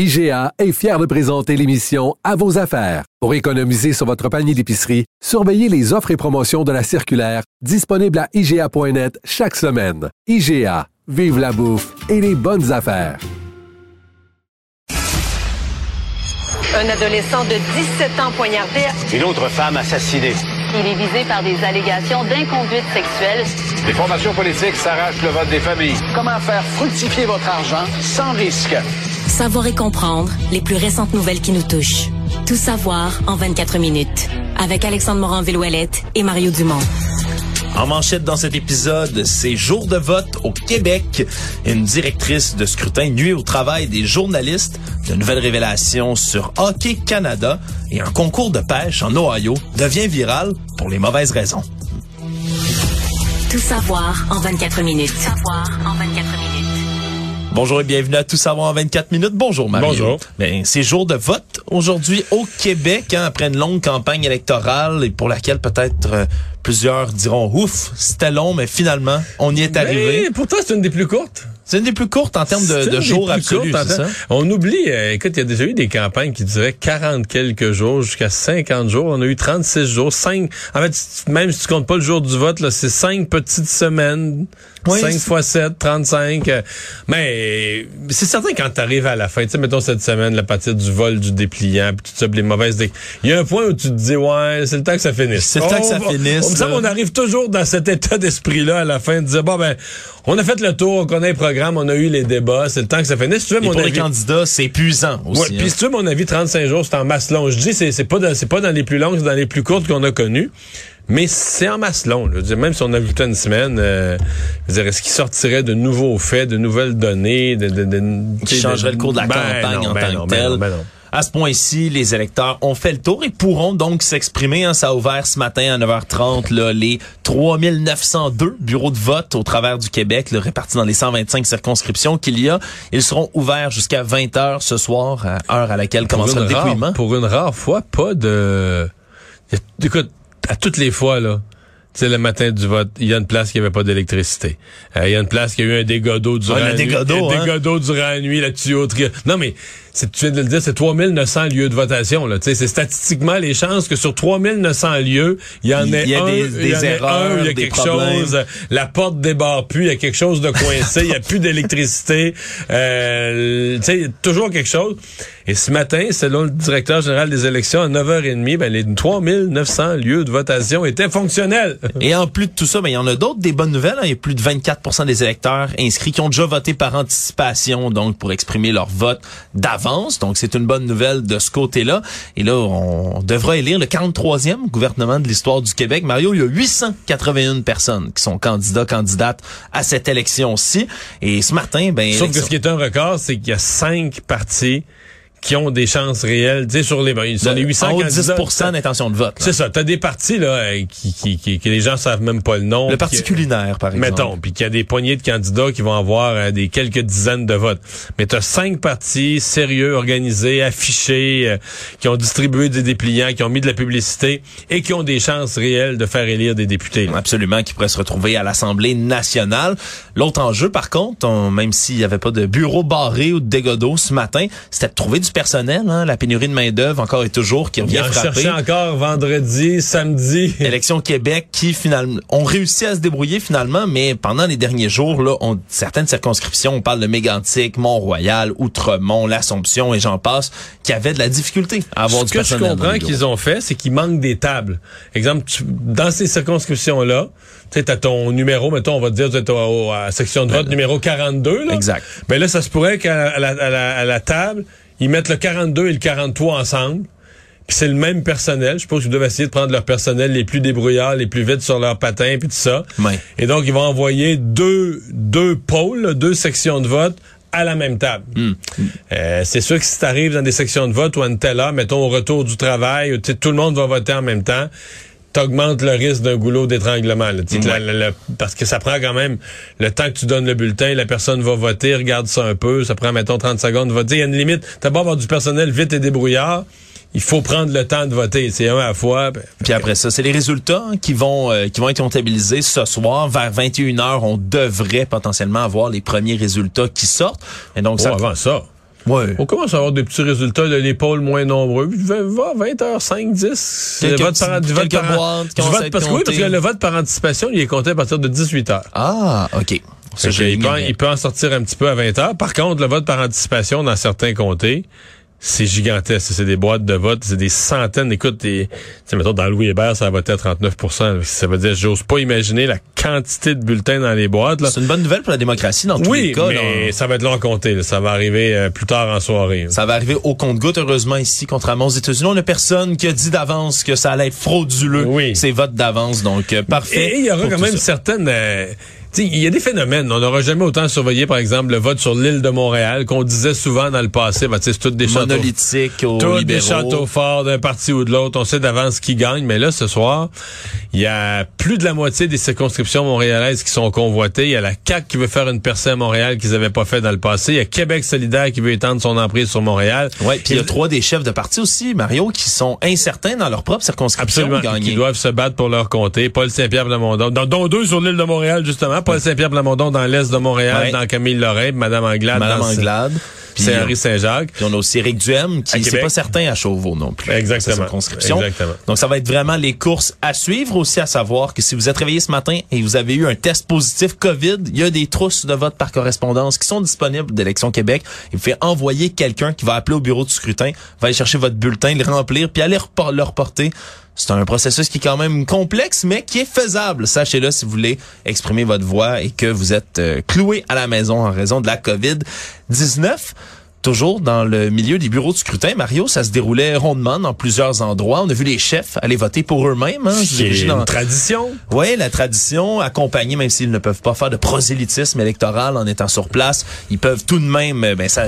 IGA est fier de présenter l'émission À vos affaires. Pour économiser sur votre panier d'épicerie, surveillez les offres et promotions de la circulaire disponible à IGA.net chaque semaine. IGA, vive la bouffe et les bonnes affaires. Un adolescent de 17 ans poignardé. Une autre femme assassinée. Il est visé par des allégations d'inconduite sexuelle. Les formations politiques s'arrachent le vote des familles. Comment faire fructifier votre argent sans risque? Savoir et comprendre les plus récentes nouvelles qui nous touchent. Tout savoir en 24 minutes. Avec Alexandre Morin-Villouellette et Mario Dumont. En manchette dans cet épisode, c'est jour de vote au Québec. Une directrice de scrutin nuit au travail des journalistes. De nouvelles révélations sur Hockey Canada et un concours de pêche en Ohio devient viral pour les mauvaises raisons. Tout savoir en 24 minutes. Tout savoir en 24 minutes. Bonjour et bienvenue à Tout savoir en 24 minutes. Bonjour Mario. Bonjour. Ben, c'est jour de vote aujourd'hui au Québec hein, après une longue campagne électorale et pour laquelle peut-être euh, plusieurs diront ouf, c'était long mais finalement on y est arrivé. Mais pourtant, c'est une des plus courtes. C'est une des plus courtes en termes de, de jours absolus, On oublie, euh, écoute, il y a déjà eu des campagnes qui duraient 40 quelques jours jusqu'à 50 jours. On a eu 36 jours, 5. En fait, même si tu comptes pas le jour du vote, là, c'est 5 petites semaines. Oui, 5 c'est- fois 7, 35. euh, mais c'est certain quand tu arrives à la fin, tu sais, mettons cette semaine, la partie du vol, du dépliant, puis tout ça, puis les mauvaises... Il y a un point où tu te dis, ouais, c'est le temps que ça finisse. C'est le temps que ça On finisse, On me semble qu'on arrive toujours dans cet état d'esprit-là à la fin, de dire, bon, ben, on a fait le tour, on connaît le programme, on a eu les débats, c'est le temps que ça finisse. Si tu veux, Et mon pour les avis- candidats, c'est épuisant aussi. Ouais, hein. puis si tu veux mon avis, 35 jours, c'est en masse long. Je dis, c'est, pas dans, pas dans les plus longues, c'est dans les plus courtes qu'on a connues. Mais c'est en masse long. là. Je veux dire, même si on ajoutait une semaine, euh, je veux dire, est-ce qu'il sortirait de nouveaux faits, de nouvelles données, de, de, de- qui changerait le cours de la Ben campagne non, en ben tant non, que ben tel. non, ben non. À ce point-ci, les électeurs ont fait le tour et pourront donc s'exprimer. hein. Ça a ouvert ce matin à 9h30 là, les 3902 bureaux de vote au travers du Québec, là, répartis dans les 125 circonscriptions qu'il y a. Ils seront ouverts jusqu'à 20h ce soir, à heure à laquelle Pour commencera le rare- dépouillement. pour une rare fois, pas de... Écoute, à toutes les fois, là, tu sais, le matin du vote, il y a une place qui avait pas d'électricité. Euh, Il y a une place qui a eu un dégât d'eau durant Ouais, la nuit. dégât d'eau, Un hein? dégât durant la nuit, la tuyauterie. Non, mais tu viens de le dire, c'est 3900 lieux de votation. Là. C'est statistiquement les chances que sur 3900 lieux, il y en ait un, des- il y en erreurs, un, il y a quelque problèmes. chose, la porte débarre plus, il y a quelque chose de coincé, il y a plus d'électricité. Euh, tu sais, il y a toujours quelque chose. Et ce matin, selon le directeur général des élections, à 9h30, ben, les 3900 lieux de votation étaient fonctionnels. Et en plus de tout ça, ben, il y en a d'autres des bonnes nouvelles. hein. Il y a plus de 24% des électeurs inscrits qui ont déjà voté par anticipation, donc pour exprimer leur vote Donc c'est une bonne nouvelle de ce côté-là. Et là, on devra élire le 43e gouvernement de l'histoire du Québec. Mario, il y a 881 personnes qui sont candidats, candidates à cette élection-ci. Et ce matin, ben, Sauf que ce qui est un record, c'est qu'il y a cinq partis qui ont des chances réelles. Tu sais, sur les, sur les 800 en candidats. 10 d'intention de vote. C'est ça. T'as des partis, là, euh, qui, qui, qui, que les gens savent même pas le nom. Le Parti culinaire, par exemple. Mettons, puis qu'il y a des poignées de candidats qui vont avoir euh, des quelques dizaines de votes. Mais tu as cinq partis sérieux, organisés, affichés, euh, qui ont distribué des dépliants, qui ont mis de la publicité et qui ont des chances réelles de faire élire des députés. là. Absolument, qui pourrait se retrouver à l'Assemblée nationale. L'autre enjeu, par contre, on- même s'il n'y avait pas de bureau barré ou de dégâts ce matin, c'était de trouver du personnel. Hein? La pénurie de main-d'œuvre, encore et toujours, qui revient en frapper. encore vendredi, samedi. Élection Québec qui finalement ont réussi à se débrouiller finalement, mais pendant les derniers jours, là, on, certaines circonscriptions, on parle de Mégantic, Mont-Royal, Outremont, l'Assomption et j'en passe, qui avaient de la difficulté à avoir Ce du que je personnel. dans comprends les bureaux. qu'ils ont fait, c'est qu'il manque des tables. Exemple, tu- dans ces circonscriptions-là, tu sais, t'as ton numéro, mettons, on va te dire, tu à la section de vote numéro 42, là. Exact. Mais là, ça se pourrait qu'à à la, à la- à la table, ils mettent le 42 et le 43 ensemble. Puis c'est le même personnel. Je suppose qu'ils doivent essayer de prendre leur personnel les plus débrouillards, les plus vite sur leurs patins, puis tout ça. Et donc, ils vont envoyer deux, deux pôles, deux sections de vote à la même table. Hmm. Euh, c'est sûr que si tu arrives dans des sections de vote ou à une telle heure, mettons au retour du travail, tout le monde va voter en même temps, t'augmentes le risque d'un goulot d'étranglement. là. Tu sais, que la- la- la- parce que ça prend quand même le temps que tu donnes le bulletin, la personne va voter, regarde ça un peu, ça prend, mettons, 30 secondes de voter. Il y a une limite. T'as beau avoir du personnel vite et débrouillard, il faut prendre le temps de voter. C'est un à la fois. ben, Puis après ça, c'est les résultats hein, qui vont euh, qui vont être comptabilisés ce soir vers 21h. On devrait potentiellement avoir les premiers résultats qui sortent. Et donc oh, ça, avant ça. Ouais. On commence à avoir des petits résultats de l'épaule moins nombreux. 20h5, 10. Quelques Le vote petits- par, du vote quelques par, boîtes qui du commencent vote à être parce, que oui, parce que le vote par anticipation, il est compté à partir de 18h. Ah, ok. Ça, il, peut, il peut en sortir un petit peu à 20h. Par contre, le vote par anticipation dans certains comtés, c'est gigantesque. C'est des boîtes de vote, c'est des centaines. Écoute, des, mettons, dans Louis Hébert, ça a voté à 39% Ça veut dire, j'ose pas imaginer la quantité de bulletins dans les boîtes. Là. C'est une bonne nouvelle pour la démocratie dans tous les Oui, cas. mais ça va être long à compter. là. Ça va arriver euh, plus tard en soirée. là. Ça va arriver au compte-goutte, heureusement, ici, contrairement aux États-Unis. On n'a personne qui a dit d'avance que ça allait être frauduleux, Oui. ces votes d'avance. Donc, euh, parfait. Et il y aura quand même ça. certaines... euh, il y a des phénomènes. On n'aura jamais autant surveillé, par exemple, le vote sur l'île de Montréal, qu'on disait souvent dans le passé. Ben, c'est toutes des châteaux... monolithique aux Tous des libéraux. châteaux forts d'un parti ou de l'autre. On sait d'avance qui gagne. Mais là, ce soir, il y a plus de la moitié des circonscriptions montréalaises qui sont convoitées. Il y a la CAQ qui veut faire une percée à Montréal qu'ils n'avaient pas fait dans le passé. Il y a Québec solidaire qui veut étendre son emprise sur Montréal. Ouais, puis il y a trois des chefs de parti aussi, Mario, qui sont incertains dans leur propre circonscription Absolument, qui doivent se battre pour leur comté. Paul Saint-Pierre Plamondon, dont, dont deux sur l'île de Montréal justement. Paul Saint-Pierre Plamondon dans l'est de Montréal, Ouais. dans Camille Lorrain, Madame Anglade, Madame Anglade. Puis, c'est Henri Saint-Jacques. Puis on a aussi Éric Duhem, qui c'est pas certain à Chauveau non plus. Exactement. Circonscription. Exactement. Donc ça va être vraiment les courses à suivre aussi à savoir que si vous êtes réveillé ce matin et vous avez eu un test positif COVID, il y a des trousses de vote par correspondance qui sont disponibles d'Élection Québec. Il fait envoyer quelqu'un qui va appeler au bureau du scrutin, va aller chercher votre bulletin, le remplir, puis aller le reporter. C'est un processus qui est quand même complexe, mais qui est faisable. Sachez-le si vous voulez exprimer votre voix et que vous êtes euh, cloué à la maison en raison de la COVID-19. Toujours dans le milieu des bureaux de scrutin, Mario, ça se déroulait rondement dans plusieurs endroits. On a vu les chefs aller voter pour eux-mêmes. Hein, C'est dans- une tradition. oui, la tradition, accompagnée, même s'ils ne peuvent pas faire de prosélytisme électoral en étant sur place, ils peuvent tout de même euh, ben, ça,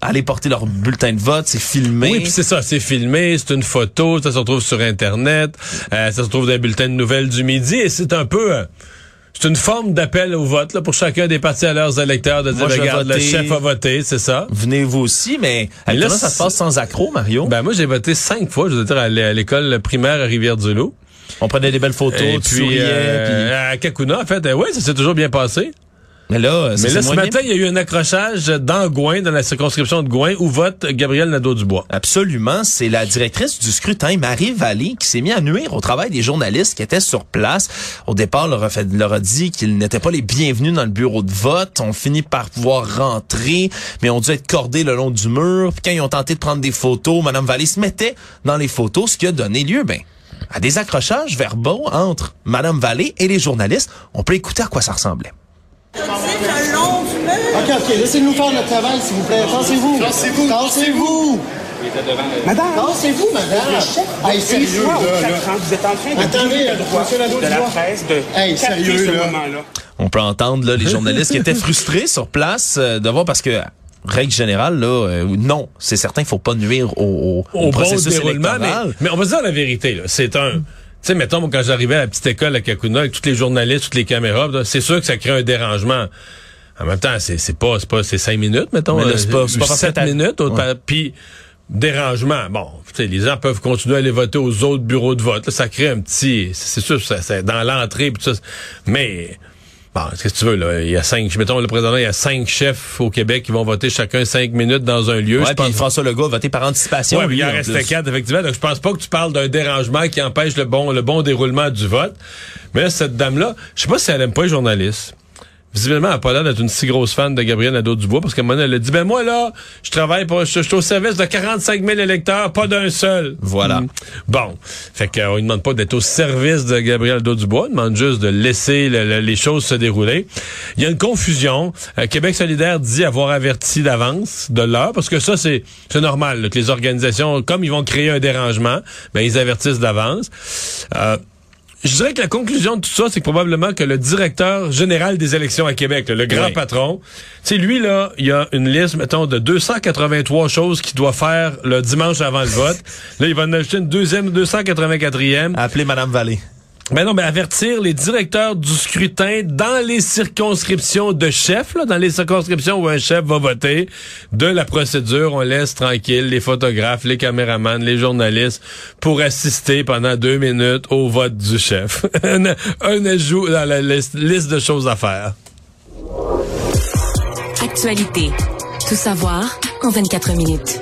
aller porter leur bulletin de vote, c'est filmé. Oui, puis c'est ça, c'est filmé, c'est une photo, ça se retrouve sur Internet, euh, ça se trouve dans les bulletins de nouvelles du midi, et c'est un peu... euh, c'est une forme d'appel au vote là, pour chacun des partis à leurs électeurs de dire, Moi, regarde, le chef a voté, c'est ça. Venez vous aussi, mais là, ça se passe sans accroc, Mario. Ben moi, j'ai voté cinq fois, je veux dire, à l'é- à l'école primaire à Rivière-du-Loup. On prenait des belles photos, Et tu puis, souriais, euh, à Kakuna, en fait, euh, oui, ça s'est toujours bien passé. Mais là, ça Mais là, ce matin, il y a eu un accrochage dans Gouin, dans la circonscription de Gouin, où vote Gabriel Nadeau-Dubois. Absolument, c'est la directrice du scrutin, Marie Vallée, qui s'est mis à nuire au travail des journalistes qui étaient sur place. Au départ, leur a, fait, leur a dit qu'ils n'étaient pas les bienvenus dans le bureau de vote. On finit par pouvoir rentrer, mais ont dû être cordés le long du mur. Puis quand ils ont tenté de prendre des photos, Madame Vallée se mettait dans les photos, ce qui a donné lieu, ben, à des accrochages verbaux entre Madame Vallée et les journalistes. On peut écouter à quoi ça ressemblait. OK, OK, laissez-nous faire notre travail, s'il vous plaît. Tassez-vous. Tassez-vous. Tassez-vous. Madame, Tassez-vous, madame. Hey, sérieux, là, vous êtes en train de Attendez, Nadeau, de la presse de Hey, capter sérieux, ce là. moment-là? On peut entendre là, les journalistes qui étaient frustrés sur place euh, de voir parce que règle générale là euh, non c'est certain il faut pas nuire au, au, au bon processus déroulement, mais, électoral. mais on va se dire la vérité. là. C'est un... Tu sais, mettons, moi, quand j'arrivais à la petite école à Kakuna, avec tous les journalistes, toutes les caméras, c'est sûr que ça crée un dérangement. En même temps, c'est c'est pas, c'est pas, c'est cinq minutes, mettons. Euh, c'est pas- c'est pas sept minutes. Ouais. Puis, dérangement. Bon, tu sais, les gens peuvent continuer à aller voter aux autres bureaux de vote. Là, ça crée un petit, c'est sûr, ça, ça- dans l'entrée. Mais, bon, qu'est-ce que tu veux, là? Il y a cinq, mettons, le président, il y a cinq chefs au Québec qui vont voter chacun cinq minutes dans un lieu. Ouais, Je puis François Legault a voté par anticipation Ouais, mais lui, il en restait plus. quatre, effectivement. Donc, je pense pas que tu parles d'un dérangement qui empêche le bon, le bon déroulement du vote. Mais cette dame-là, je sais pas si elle aime pas les journalistes. Visiblement, elle n'a pas l'air d'être une si grosse fan de Gabriel Nadeau-Dubois parce qu'à un moment donné, elle a dit, ben moi, là, je travaille pour, je, je suis au service de 45 000 électeurs, pas d'un seul. Voilà. Mm. Bon. Fait qu'on ne demande pas d'être au service de Gabriel Nadeau-Dubois, on demande juste de laisser le- le- les choses se dérouler. Il y a une confusion. Euh, Québec solidaire dit avoir averti d'avance de l'heure, parce que ça, c'est c'est normal, là, que les organisations, comme ils vont créer un dérangement, ben, ils avertissent d'avance. Euh, je dirais que la conclusion de tout ça, c'est que probablement que le directeur général des élections à Québec, le grand Oui. patron, tu sais, lui, là, il y a une liste, mettons, de 283 choses qu'il doit faire le dimanche avant le vote. Là, il va en ajouter une deuxième, 284e. Appelez Madame Vallée. Ben non, mais avertir les directeurs du scrutin dans les circonscriptions de chef, là, dans les circonscriptions où un chef va voter, de la procédure. On laisse tranquille les photographes, les caméramans, les journalistes pour assister pendant deux minutes au vote du chef. un, un ajout dans la liste de choses à faire. Actualité. Tout savoir en 24 minutes.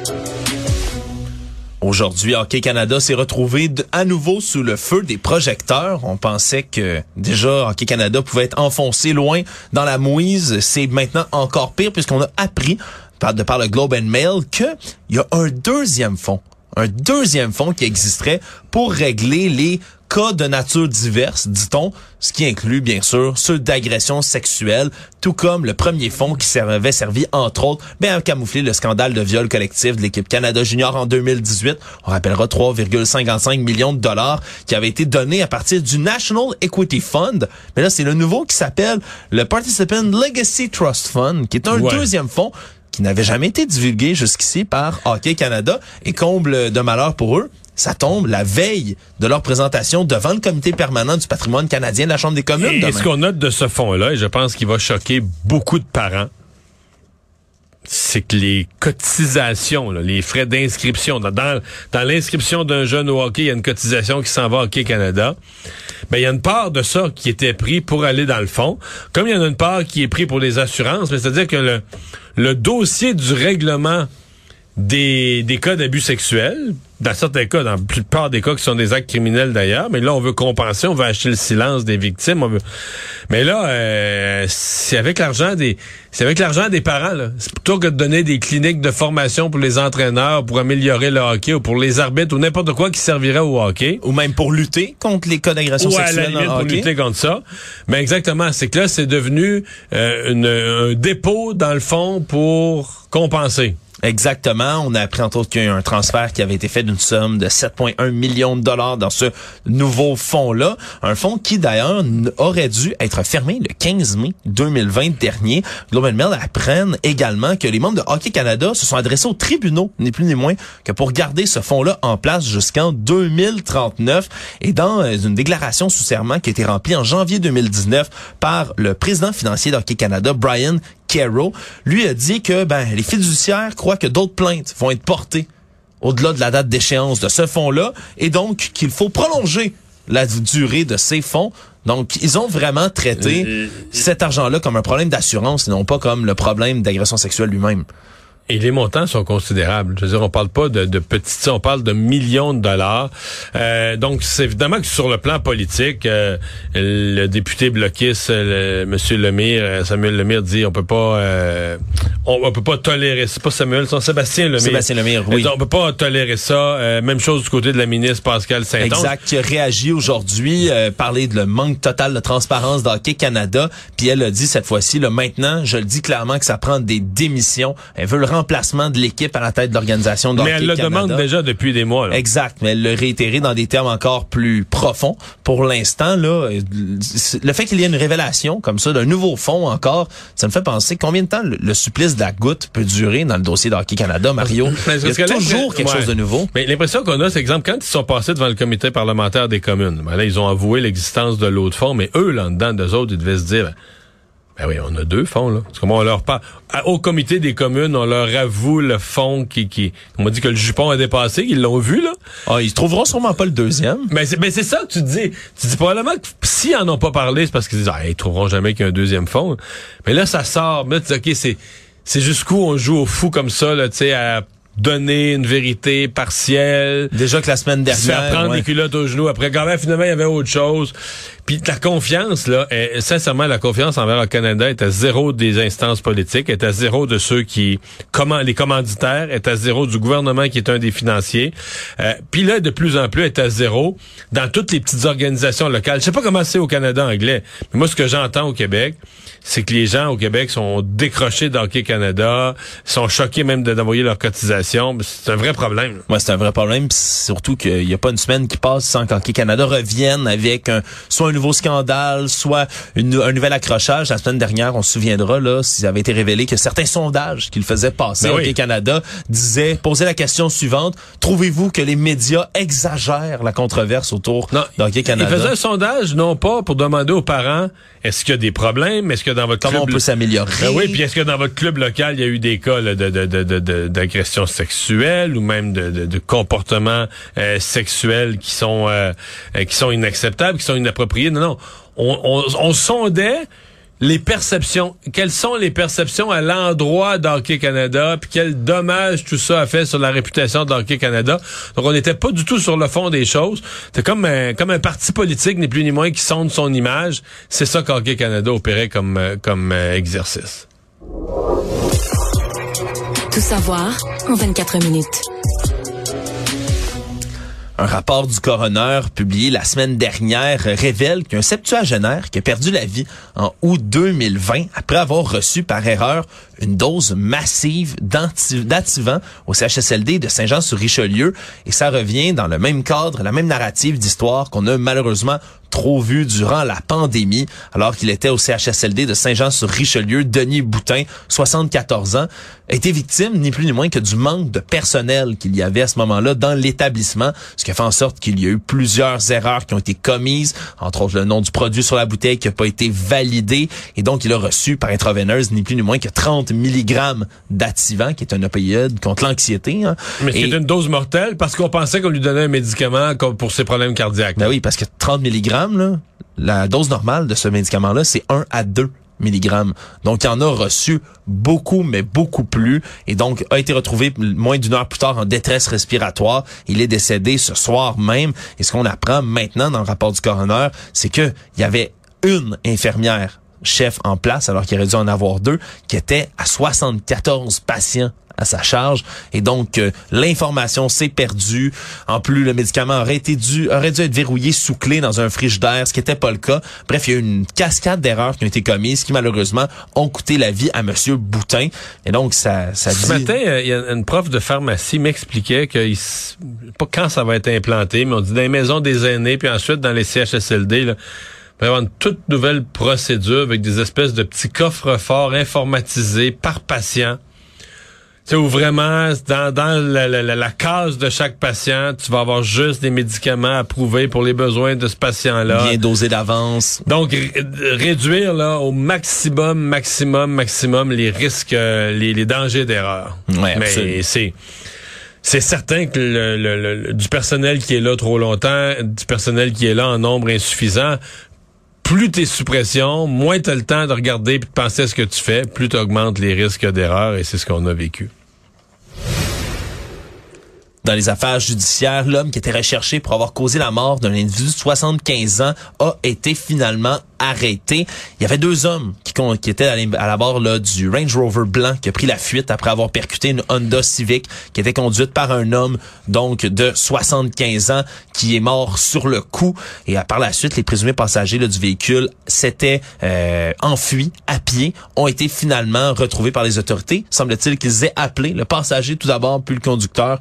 Aujourd'hui, Hockey Canada s'est retrouvé à nouveau sous le feu des projecteurs. On pensait que déjà Hockey Canada pouvait être enfoncé loin dans la mouise. C'est maintenant encore pire puisqu'on a appris de par le Globe and Mail qu'il y a un deuxième fonds. Un deuxième fonds qui existerait pour régler les cas de nature diverse, dit-on, ce qui inclut bien sûr ceux d'agression sexuelle, tout comme le premier fonds qui avait servi entre autres ben, à camoufler le scandale de viol collectif de l'équipe Canada Junior en 2018. On rappellera 3,55 millions de dollars qui avaient été donnés à partir du National Equity Fund. Mais là, c'est le nouveau qui s'appelle le Participant Legacy Trust Fund, qui est un Ouais. deuxième fonds qui n'avait jamais été divulgué jusqu'ici par Hockey Canada et comble de malheur pour eux. Ça tombe la veille de leur présentation devant le comité permanent du patrimoine canadien de la Chambre des communes. Et demain. ce qu'on note de ce fonds-là, et je pense qu'il va choquer beaucoup de parents, c'est que les cotisations, là, les frais d'inscription, dans, l'inscription d'un jeune au hockey, il y a une cotisation qui s'en va à Hockey Canada. Ben, il y a une part de ça qui était pris pour aller dans le fond, comme il y en a une part qui est pris pour les assurances, mais c'est-à-dire que le, le dossier du règlement des, des cas d'abus sexuels, dans certains cas, dans la plupart des cas qui sont des actes criminels d'ailleurs, mais là, on veut compenser, on veut acheter le silence des victimes. On veut... Mais là, euh, c'est avec l'argent des c'est avec l'argent des parents. là. C'est plutôt que de donner des cliniques de formation pour les entraîneurs, pour améliorer le hockey ou pour les arbitres ou n'importe quoi qui servirait au hockey. Ou même pour lutter contre les cas d'agression Ou à la sexuelle limite pour hockey. lutter contre ça. Mais exactement, c'est que là, c'est devenu euh, une- un dépôt, dans le fond, pour compenser. Exactement. On a appris entre autres qu'il y a eu un transfert qui avait été fait d'une somme de 7,1 millions de dollars dans ce nouveau fonds-là. Un fonds qui, d'ailleurs, aurait dû être fermé le 15 mai 2020 dernier. Global Mail apprennent également que les membres de Hockey Canada se sont adressés aux tribunaux, ni plus ni moins, que pour garder ce fonds-là en place jusqu'en 2039. Et dans euh, une déclaration sous serment qui a été remplie en janvier 2019 par le président financier d'Hockey Canada, Brian Caro, lui a dit que ben, les fiduciaires croient que d'autres plaintes vont être portées au-delà de la date d'échéance de ce fonds-là et donc qu'il faut prolonger la durée de ces fonds. Donc, ils ont vraiment traité cet argent-là comme un problème d'assurance et non pas comme le problème d'agression sexuelle lui-même. Et les montants sont considérables. Je veux dire, on parle pas de, de petites, on parle de millions de dollars. Euh, donc, c'est évidemment que sur le plan politique, euh, le député bloquiste, euh, le, Monsieur Lemire, euh, Samuel Lemire dit, on peut pas, euh, on, on peut pas tolérer. C'est pas Samuel, c'est Sébastien Lemire. Sébastien Lemire, oui. Dit, On peut pas tolérer ça. Euh, même chose du côté de la ministre Pascal Saint-Onge. Exact, qui a réagi aujourd'hui, euh, parler de le manque total de transparence d'Hockey Canada, puis elle a dit cette fois-ci, là, maintenant, je le dis clairement que ça prend des démissions. Elle veut le remplacement de l'équipe à la tête de l'organisation Mais elle le Canada. demande déjà depuis des mois. là. Exact, mais elle l'a réitéré dans des termes encore plus profonds. Pour l'instant, là, euh, le fait qu'il y ait une révélation comme ça d'un nouveau fonds encore, ça me fait penser combien de temps le, le supplice de la goutte peut durer dans le dossier d'Hockey Canada, Mario? Mais Il y que a là, toujours quelque ouais. chose de nouveau. Mais l'impression qu'on a, c'est exemple, quand ils sont passés devant le comité parlementaire des communes, ben là, ils ont avoué l'existence de l'autre fonds, mais eux, là dedans, d'eux autres, ils devaient se dire, ben, ben oui, on a deux fonds, là. Comment on leur parle. Au comité des communes, on leur avoue le fonds qui, qui, on m'a dit que le jupon a dépassé, qu'ils l'ont vu, là. Ah, ils trouveront sûrement pas le deuxième. Mais c'est, mais c'est ça que tu dis. Tu dis probablement que s'ils en ont pas parlé, c'est parce qu'ils disent, ah, ils trouveront jamais qu'il y a un deuxième fonds. Mais là, ça sort. Mais là, tu dis, OK, c'est, c'est jusqu'où on joue au fou comme ça, là, tu sais, à donner une vérité partielle. Déjà que la semaine se faire dernière, prendre ouais. des culottes aux genoux. Après, quand même, finalement, il y avait autre chose. Puis la confiance, là, est- sincèrement, la confiance envers le Canada est à zéro des instances politiques, est à zéro de ceux qui, comment, les commanditaires, est à zéro du gouvernement qui est un des financiers. Euh, Puis là, de plus en plus, est à zéro dans toutes les petites organisations locales. Je sais pas comment c'est au Canada anglais, mais moi, ce que j'entends au Québec, c'est que les gens au Québec sont décrochés d'Hockey Canada, sont choqués même de- d'envoyer leur cotisation. C'est un vrai problème. là. Ouais, c'est un vrai problème. pis Surtout qu'il n'y a pas une semaine qui passe sans qu'Hockey Canada revienne avec un, soit un nouveau scandale, soit une- un nouvel accrochage. La semaine dernière, on se souviendra, là, s'il avait été révélé que certains sondages qu'il faisait passer Ben à oui. Canada disaient, posaient la question suivante. Trouvez-vous que les médias exagèrent la controverse autour d'Hockey Il Canada? faisait un sondage, non pas pour demander aux parents est-ce qu'il y a des problèmes, est-ce que dans votre Comment club on peut s'améliorer? Ben oui, puis est-ce que dans votre club local il y a eu des cas là, de de- de- de- de- d'agression sexuelle ou même de, de, de comportements euh, sexuels qui sont euh, euh, qui sont inacceptables, qui sont inappropriés? Non, non, on, on, on sondait les perceptions. Quelles sont les perceptions à l'endroit d'Hockey Canada, puis quel dommage tout ça a fait sur la réputation d'Hockey Canada. Donc, on n'était pas du tout sur le fond des choses. C'est comme un, parti politique, ni plus ni moins, qui sonde son image. C'est ça qu'Hockey Canada opérait comme, euh, euh, exercice. Tout savoir en 24 minutes. Un rapport du coroner publié la semaine dernière révèle qu'un septuagénaire qui a perdu la vie en août 2020 après avoir reçu par erreur une dose massive d'activant au CHSLD de Saint-Jean-sur-Richelieu et ça revient dans le même cadre, la même narrative d'histoire qu'on a malheureusement trop vu durant la pandémie alors qu'il était au CHSLD de Saint-Jean-sur-Richelieu. Denis Boutin, 74 ans, a été victime ni plus ni moins que du manque de personnel qu'il y avait à ce moment-là dans l'établissement, ce qui a fait en sorte qu'il y a eu plusieurs erreurs qui ont été commises, entre autres le nom du produit sur la bouteille qui n'a pas été validé et donc il a reçu par intraveineuse ni plus ni moins que 30 mg d'activant qui est un opioïde contre l'anxiété. hein. Mais c'est une dose mortelle parce qu'on pensait qu'on lui donnait un médicament comme pour ses problèmes cardiaques. Ben oui, parce que 30 mg, là, la dose normale de ce médicament-là, c'est 1 à 2 mg. Donc, il en a reçu beaucoup, mais beaucoup plus. Et donc, a été retrouvé moins d'une heure plus tard en détresse respiratoire. Il est décédé ce soir même. Et ce qu'on apprend maintenant dans le rapport du coroner, c'est que il y avait une infirmière chef en place, alors qu'il aurait dû en avoir deux, qui était à 74 patients à sa charge et donc euh, l'information s'est perdue. En plus, le médicament aurait été dû aurait dû être verrouillé sous clé dans un frigidaire, ce qui n'était pas le cas. Bref, il y a eu une cascade d'erreurs qui ont été commises qui malheureusement ont coûté la vie à monsieur Boutin. Et donc ça ça Ce dit matin, euh, il y a une prof de pharmacie m'expliquait que il pas quand ça va être implanté, mais on dit dans les maisons des aînés, puis ensuite dans les CHSLD, là, va y avoir une toute nouvelle procédure avec des espèces de petits coffres forts informatisés par patient. Tu sais, où vraiment, dans, dans la, la- la- la case de chaque patient, tu vas avoir juste des médicaments approuvés pour les besoins de ce patient-là. bien dosé d'avance. Donc, ré- réduire là, au maximum, maximum, maximum les risques, euh, les, les dangers d'erreur. Ouais, Mais c'est... C'est certain que le- le- le- du personnel qui est là trop longtemps, du personnel qui est là en nombre insuffisant, plus t'es sous pression, moins t'as le temps de regarder et de penser à ce que tu fais, plus t'augmentes les risques d'erreur et c'est ce qu'on a vécu. Dans les affaires judiciaires, l'homme qui était recherché pour avoir causé la mort d'un individu de 75 ans a été finalement arrêté. Il y avait deux hommes qui, qui étaient à la- bord là, du Range Rover blanc qui a pris la fuite après avoir percuté une Honda Civic qui était conduite par un homme donc de 75 ans qui est mort sur le coup. Et euh, par la suite, les présumés passagers là, du véhicule s'étaient euh, enfuis à pied, ont été finalement retrouvés par les autorités. Semble-t-il qu'ils aient appelé le passager tout d'abord, puis le conducteur,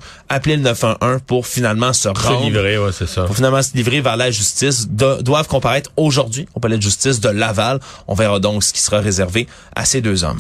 le 911 pour finalement se rendre livré, ouais, c'est ça. pour finalement se livrer vers la justice, do- doivent comparaître aujourd'hui au palais de justice de Laval. On verra donc ce qui sera réservé à ces deux hommes.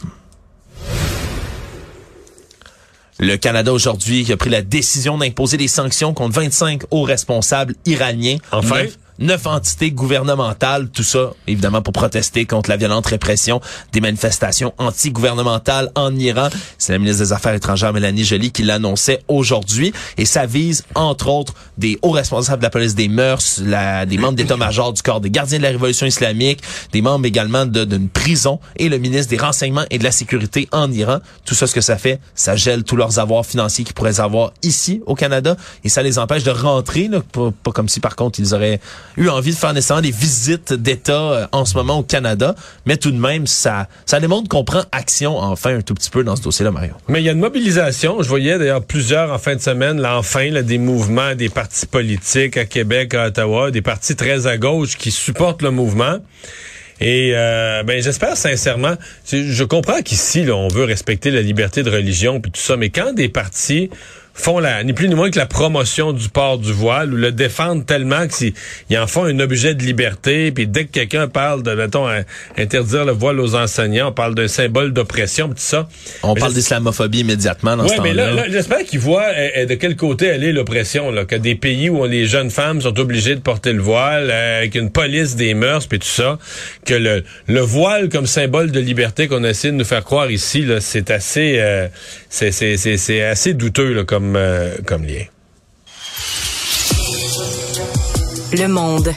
Le Canada aujourd'hui a pris la décision d'imposer des sanctions contre 25 hauts responsables iraniens. Enfin? Neuf entités gouvernementales, tout ça évidemment pour protester contre la violente répression des manifestations anti-gouvernementales en Iran. C'est la ministre des Affaires étrangères Mélanie Joly qui l'annonçait aujourd'hui et ça vise entre autres des hauts responsables de la police des mœurs, la- des membres d'état-major du corps des gardiens de la révolution islamique, des membres également d'une prison et le ministre des renseignements et de la sécurité en Iran. Tout ça, ce que ça fait, ça gèle tous leurs avoirs financiers qu'ils pourraient avoir ici au Canada et ça les empêche de rentrer, là, pas, pas comme si par contre ils auraient eu envie de faire nécessairement des visites d'État euh, en ce moment au Canada, mais tout de même, ça, ça démontre qu'on prend action enfin un tout petit peu dans ce dossier-là, Mario. Mais il y a une mobilisation. Je voyais d'ailleurs plusieurs en fin de semaine, là, enfin, là, des mouvements, des partis politiques à Québec, à Ottawa, des partis très à gauche qui supportent le mouvement. Et euh, ben j'espère sincèrement, je comprends qu'ici on veut respecter la liberté de religion puis tout ça, mais quand des partis font la, ni plus ni moins que la promotion du port du voile ou le défendent tellement qu'ils en font un objet de liberté. Puis dès que quelqu'un parle de, mettons, interdire le voile aux enseignants, on parle d'un symbole d'oppression, tout ça. On parle d'islamophobie immédiatement dans ce temps-là. mais là, j'espère qu'ils voient eh, eh, de quel côté elle est l'oppression. Là, que des pays où les jeunes femmes sont obligées de porter le voile, euh, avec une police des mœurs, puis tout ça, que le, le voile comme symbole de liberté qu'on essaie de nous faire croire ici, là, c'est assez, euh, c'est assez douteux là, comme euh, comme, lien. Le monde.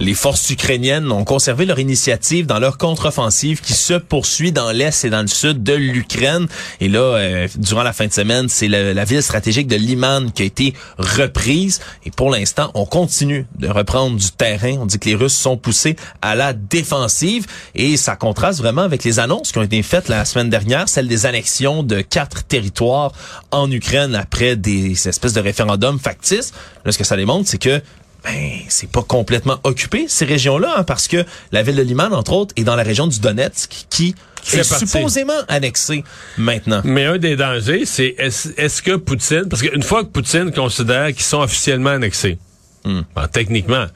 Les forces ukrainiennes ont conservé leur initiative dans leur contre-offensive qui se poursuit dans l'est et dans le sud de l'Ukraine. Et là, euh, durant la fin de semaine, c'est la, ville stratégique de Liman qui a été reprise. Et pour l'instant, on continue de reprendre du terrain. On dit que les Russes sont poussés à la défensive. Et ça contraste vraiment avec les annonces qui ont été faites la semaine dernière, celle des annexions de quatre territoires en Ukraine après des espèces de référendums factices. Là, ce que ça démontre, c'est que ben c'est pas complètement occupé ces régions-là hein, parce que la ville de Liman entre autres est dans la région du Donetsk qui est supposément annexée maintenant. Mais un des dangers c'est est-ce que Poutine parce qu'une fois que Poutine considère qu'ils sont officiellement annexés hmm. ben, techniquement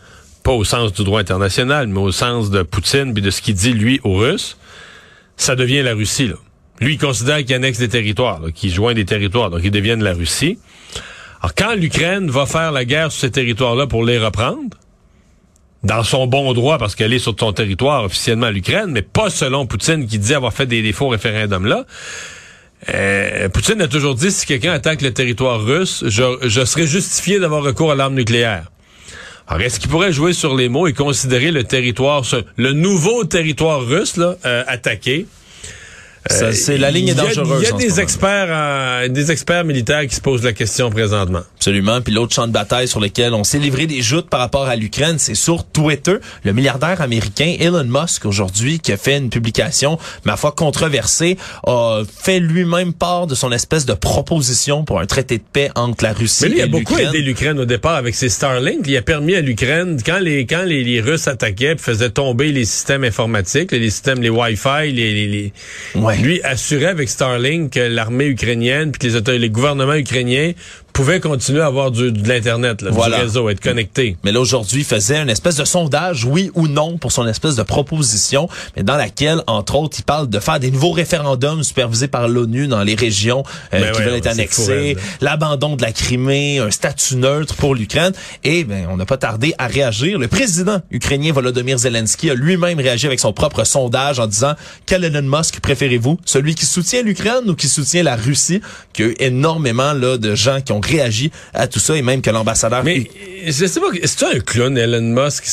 pas au sens du droit international mais au sens de Poutine puis de ce qu'il dit lui aux Russes ça devient la Russie là. Lui il considère qu'il annexe des territoires qu'il joint des territoires donc ils deviennent la Russie. Alors, quand l'Ukraine va faire la guerre sur ces territoires-là pour les reprendre, dans son bon droit, parce qu'elle est sur son territoire officiellement l'Ukraine, mais pas selon Poutine qui dit avoir fait des, faux référendums là. Euh, Poutine a toujours dit si quelqu'un attaque le territoire russe, je, je serais justifié d'avoir recours à l'arme nucléaire. Alors, est-ce qu'il pourrait jouer sur les mots et considérer le territoire, le nouveau territoire russe là, euh, attaqué? Euh, c'est la ligne est dangereuse. Il y a, des experts, des experts militaires qui se posent la question présentement. Absolument. Puis l'autre champ de bataille sur lequel on s'est livré des joutes par rapport à l'Ukraine, c'est sur Twitter. Le milliardaire américain Elon Musk aujourd'hui qui a fait une publication, ma foi controversée, a fait lui-même part de son espèce de proposition pour un traité de paix entre la Russie et l'Ukraine. Il a beaucoup aidé l'Ukraine au départ avec ses Starlink. Il a permis à l'Ukraine quand les quand les, Russes attaquaient, faisaient tomber les systèmes informatiques, les systèmes, les Wi-Fi, les, les, lui assurait avec Starlink que l'armée ukrainienne puis que les, les gouvernements ukrainiens pouvait continuer à avoir du, de l'Internet, du réseau, être connecté. Mais là, aujourd'hui, il faisait une espèce de sondage, oui ou non, pour son espèce de proposition, mais dans laquelle, entre autres, il parle de faire des nouveaux référendums supervisés par l'ONU dans les régions euh, ben qui veulent être annexées, l'abandon de la Crimée, un statut neutre pour l'Ukraine. Et ben, on n'a pas tardé à réagir. Le président ukrainien Volodymyr Zelensky a lui-même réagi avec son propre sondage en disant quel Elon Musk préférez-vous, celui qui soutient l'Ukraine ou qui soutient la Russie, qu'il y a eu énormément là de gens qui ont réagi à tout ça et même que l'ambassadeur. Mais je sais pas, c'est un clown Elon Musk?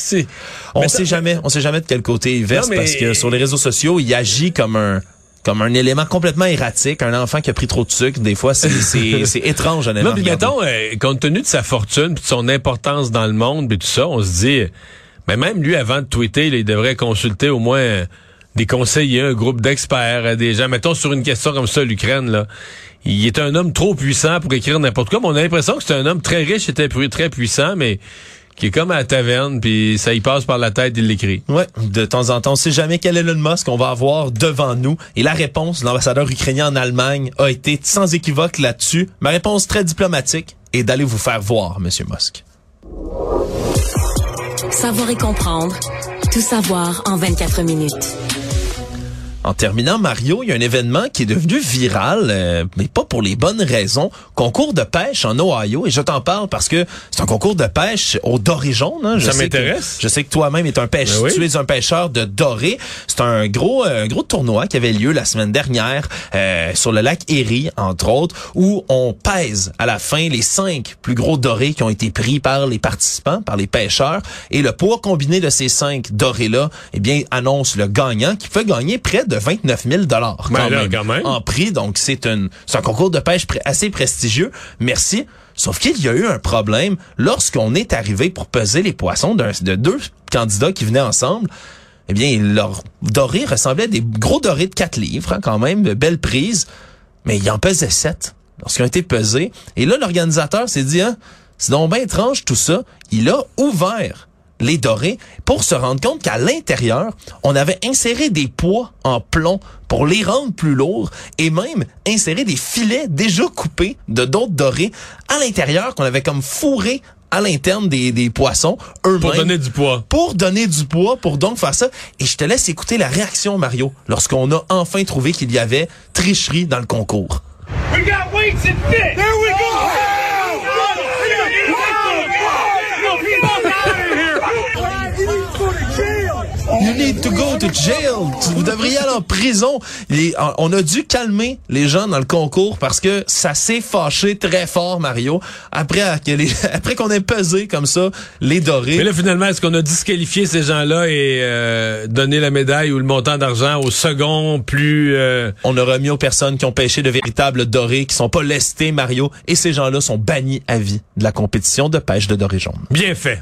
On sait jamais, on sait jamais de quel côté il verse parce que sur les réseaux sociaux, il agit comme un comme un élément complètement erratique, un enfant qui a pris trop de sucre. Des fois, c'est étrange, honnêtement. Non, mais mettons, euh, compte tenu de sa fortune, puis de son importance dans le monde, puis tout ça, on se dit, mais même lui, avant de tweeter, il devrait consulter au moins des conseillers, un groupe d'experts, euh, des gens. Mettons sur une question comme ça, l'Ukraine, là il est un homme trop puissant pour écrire n'importe quoi. Mais on a l'impression que c'est un homme très riche et très puissant, mais qui est comme à la taverne, puis ça y passe par la tête, il l'écrit. Ouais, de temps en temps, on sait jamais quel Elon Musk on va avoir devant nous. Et la réponse de l'ambassadeur ukrainien en Allemagne a été sans équivoque là-dessus. Ma réponse très diplomatique est d'aller vous faire voir, Monsieur Musk. Savoir et comprendre, tout savoir en 24 minutes. En terminant, Mario, il y a un événement qui est devenu viral, euh, mais pas pour les bonnes raisons. Concours de pêche en Ohio, et je t'en parle parce que c'est un concours de pêche au doré jaune. Hein. Ça m'intéresse. Je sais que toi-même es un pêcheur, ben tu es un pêcheur de doré. C'est un gros, euh, un gros tournoi qui avait lieu la semaine dernière euh, sur le lac Erie, entre autres, où on pèse à la fin les cinq plus gros dorés qui ont été pris par les participants, par les pêcheurs, et le poids combiné de ces cinq dorés-là, eh bien, annonce le gagnant qui peut gagner près de de 29 000 dollars Ben quand, même quand même. en prix. Donc c'est un, c'est un concours de pêche assez prestigieux. Merci. Sauf qu'il y a eu un problème lorsqu'on est arrivé pour peser les poissons de deux candidats qui venaient ensemble. Eh bien, leur doré ressemblait à des gros dorés de 4 livres, hein, quand même, de belle prise. Mais il en pesait 7 lorsqu'ils ont été pesés. Et là, l'organisateur s'est dit, hein, c'est donc bien étrange tout ça. Il a ouvert les dorés pour se rendre compte qu'à l'intérieur, on avait inséré des poids en plomb pour les rendre plus lourds et même inséré des filets déjà coupés de d'autres dorés à l'intérieur qu'on avait comme fourré à l'interne des, des poissons eux-mêmes. Pour donner du poids. Pour donner du poids, pour donc faire ça. Et je te laisse écouter la réaction, Mario, lorsqu'on a enfin trouvé qu'il y avait tricherie dans le concours. We got weights and fit. There we go. You need to go to jail. Vous devriez aller en prison. Les- on a dû calmer les gens dans le concours parce que ça s'est fâché très fort, Mario. Après, après qu'on ait pesé comme ça les dorés. Mais là, finalement, est-ce qu'on a disqualifié ces gens-là et euh, donné la médaille ou le montant d'argent au second plus... euh, On a remis aux personnes qui ont pêché de véritables dorés, qui sont pas lestés, Mario. Et ces gens-là sont bannis à vie de la compétition de pêche de dorés jaunes. Bien fait.